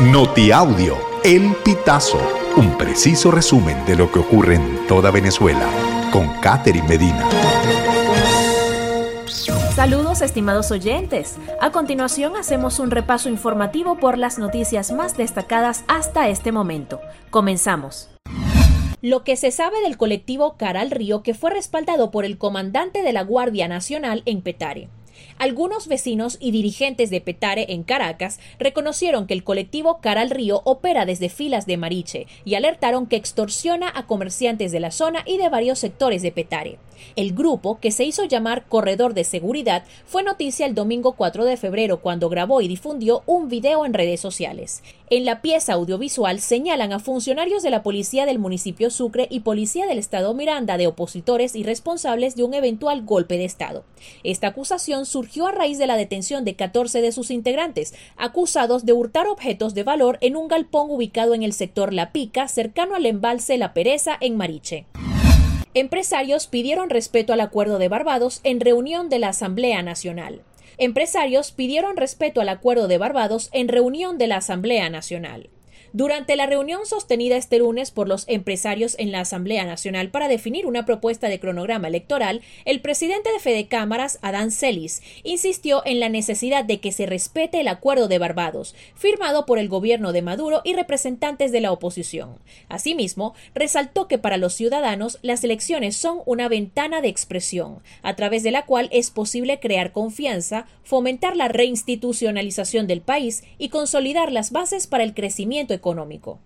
Notiaudio, El Pitazo, un preciso resumen de lo que ocurre en toda Venezuela, con Catherine Medina. Saludos estimados oyentes. A continuación hacemos un repaso informativo por las noticias más destacadas hasta este momento. Comenzamos. Lo que se sabe del colectivo Cara al Río que fue respaldado por el comandante de la Guardia Nacional en Petare. Algunos vecinos y dirigentes de Petare en Caracas reconocieron que el colectivo Cara al Río opera desde filas de Mariche y alertaron que extorsiona a comerciantes de la zona y de varios sectores de Petare. El grupo, que se hizo llamar Corredor de Seguridad, fue noticia el domingo 4 de febrero cuando grabó y difundió un video en redes sociales. En la pieza audiovisual señalan a funcionarios de la policía del municipio Sucre y policía del estado Miranda de opositores y responsables de un eventual golpe de estado. Esta acusación surgió a raíz de la detención de 14 de sus integrantes, acusados de hurtar objetos de valor en un galpón ubicado en el sector La Pica, cercano al embalse La Pereza en Mariche. Empresarios pidieron respeto al Acuerdo de Barbados en reunión de la Asamblea Nacional. Empresarios pidieron respeto al Acuerdo de Barbados en reunión de la Asamblea Nacional. Durante la reunión sostenida este lunes por los empresarios en la Asamblea Nacional para definir una propuesta de cronograma electoral, el presidente de Fede Cámaras, Adán Celis, insistió en la necesidad de que se respete el Acuerdo de Barbados, firmado por el gobierno de Maduro y representantes de la oposición. Asimismo, resaltó que para los ciudadanos las elecciones son una ventana de expresión, a través de la cual es posible crear confianza, fomentar la reinstitucionalización del país y consolidar las bases para el crecimiento económico.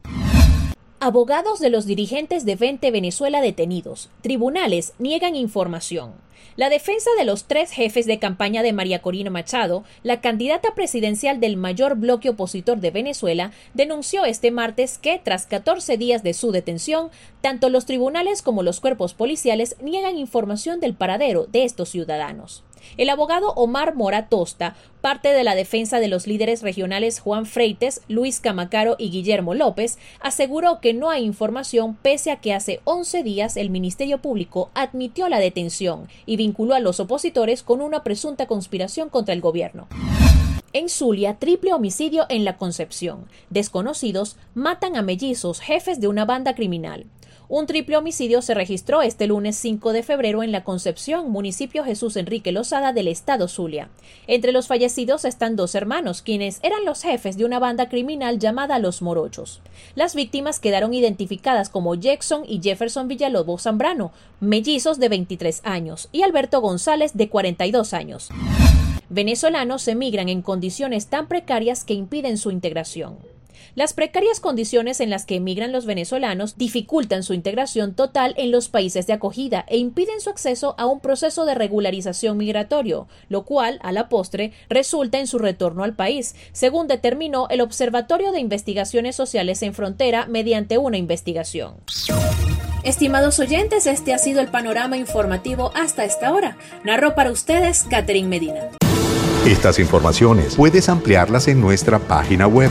Abogados de los dirigentes de 20 Venezuela detenidos. Tribunales niegan información. La defensa de los tres jefes de campaña de María Corina Machado, la candidata presidencial del mayor bloque opositor de Venezuela, denunció este martes que, tras 14 días de su detención, tanto los tribunales como los cuerpos policiales niegan información del paradero de estos ciudadanos. El abogado Omar Mora Tosta, parte de la defensa de los líderes regionales Juan Freites, Luis Camacaro y Guillermo López, aseguró que no hay información pese a que hace 11 días el Ministerio Público admitió la detención y vinculó a los opositores con una presunta conspiración contra el gobierno. En Zulia, triple homicidio en la Concepción. Desconocidos matan a mellizos, jefes de una banda criminal. Un triple homicidio se registró este lunes 5 de febrero en La Concepción, municipio Jesús Enrique Lozada del estado Zulia. Entre los fallecidos están dos hermanos, quienes eran los jefes de una banda criminal llamada Los Morochos. Las víctimas quedaron identificadas como Jackson y Jefferson Villalobos Zambrano, mellizos de 23 años, y Alberto González de 42 años. Venezolanos emigran en condiciones tan precarias que impiden su integración. Las precarias condiciones en las que emigran los venezolanos dificultan su integración total en los países de acogida e impiden su acceso a un proceso de regularización migratorio, lo cual, a la postre, resulta en su retorno al país, según determinó el Observatorio de Investigaciones Sociales en Frontera mediante una investigación. Estimados oyentes, este ha sido el panorama informativo hasta esta hora. Narró para ustedes Catherine Medina. Estas informaciones puedes ampliarlas en nuestra página web